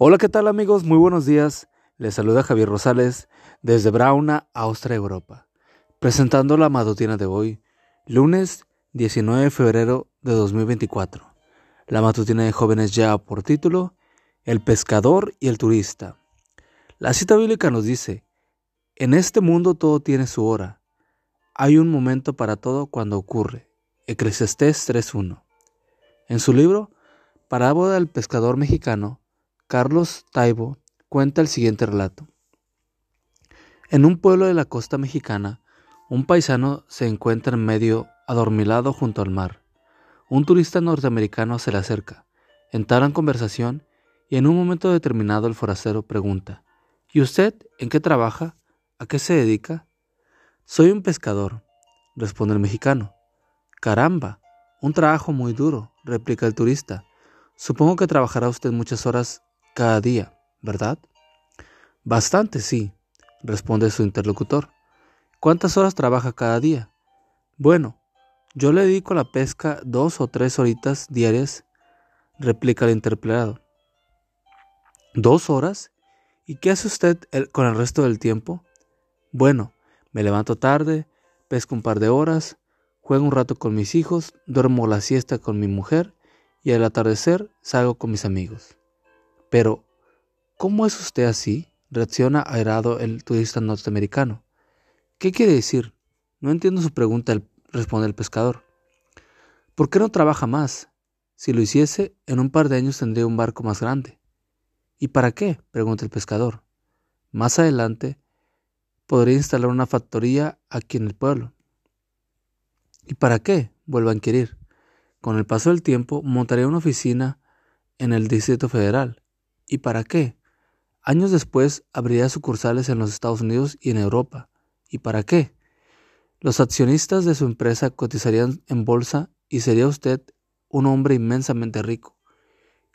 Hola, ¿qué tal amigos? Muy buenos días. Les saluda Javier Rosales desde Brauna, Austria, Europa, presentando la matutina de hoy, lunes 19 de febrero de 2024. La matutina de jóvenes ya por título, El pescador y el turista. La cita bíblica nos dice, en este mundo todo tiene su hora. Hay un momento para todo cuando ocurre. Eclesiastés 3.1. En su libro, Parábola del pescador mexicano, Carlos Taibo cuenta el siguiente relato. En un pueblo de la costa mexicana, un paisano se encuentra en medio adormilado junto al mar. Un turista norteamericano se le acerca, entablan conversación y en un momento determinado el forastero pregunta, ¿Y usted en qué trabaja? ¿A qué se dedica? Soy un pescador, responde el mexicano. Caramba, un trabajo muy duro, replica el turista. Supongo que trabajará usted muchas horas cada día, ¿verdad? Bastante, sí, responde su interlocutor. ¿Cuántas horas trabaja cada día? Bueno, yo le dedico a la pesca dos o tres horitas diarias, replica el interpelado. ¿Dos horas? ¿Y qué hace usted con el resto del tiempo? Bueno, me levanto tarde, pesco un par de horas, juego un rato con mis hijos, duermo la siesta con mi mujer y al atardecer salgo con mis amigos. Pero, ¿cómo es usted así? reacciona airado el turista norteamericano. ¿Qué quiere decir? No entiendo su pregunta, responde el pescador. ¿Por qué no trabaja más? Si lo hiciese, en un par de años tendría un barco más grande. ¿Y para qué? pregunta el pescador. Más adelante, podría instalar una factoría aquí en el pueblo. ¿Y para qué? vuelvo a inquirir. Con el paso del tiempo, montaría una oficina en el Distrito Federal ¿Y para qué? Años después abriría sucursales en los Estados Unidos y en Europa. ¿Y para qué? Los accionistas de su empresa cotizarían en bolsa y sería usted un hombre inmensamente rico.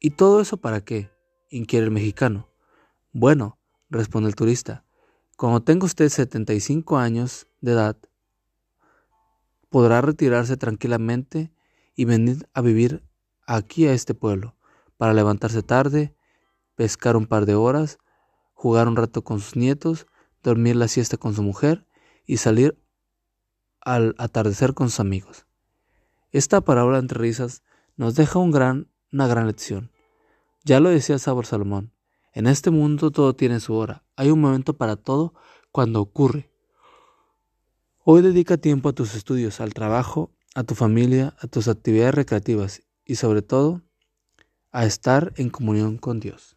¿Y todo eso para qué? inquiere el mexicano. Bueno, responde el turista, cuando tenga usted 75 años de edad, podrá retirarse tranquilamente y venir a vivir aquí a este pueblo, para levantarse tarde, pescar un par de horas, jugar un rato con sus nietos, dormir la siesta con su mujer y salir al atardecer con sus amigos. Esta parábola entre risas nos deja un gran, una gran lección. Ya lo decía Sabor Salomón, en este mundo todo tiene su hora, hay un momento para todo cuando ocurre. Hoy dedica tiempo a tus estudios, al trabajo, a tu familia, a tus actividades recreativas y sobre todo a estar en comunión con Dios.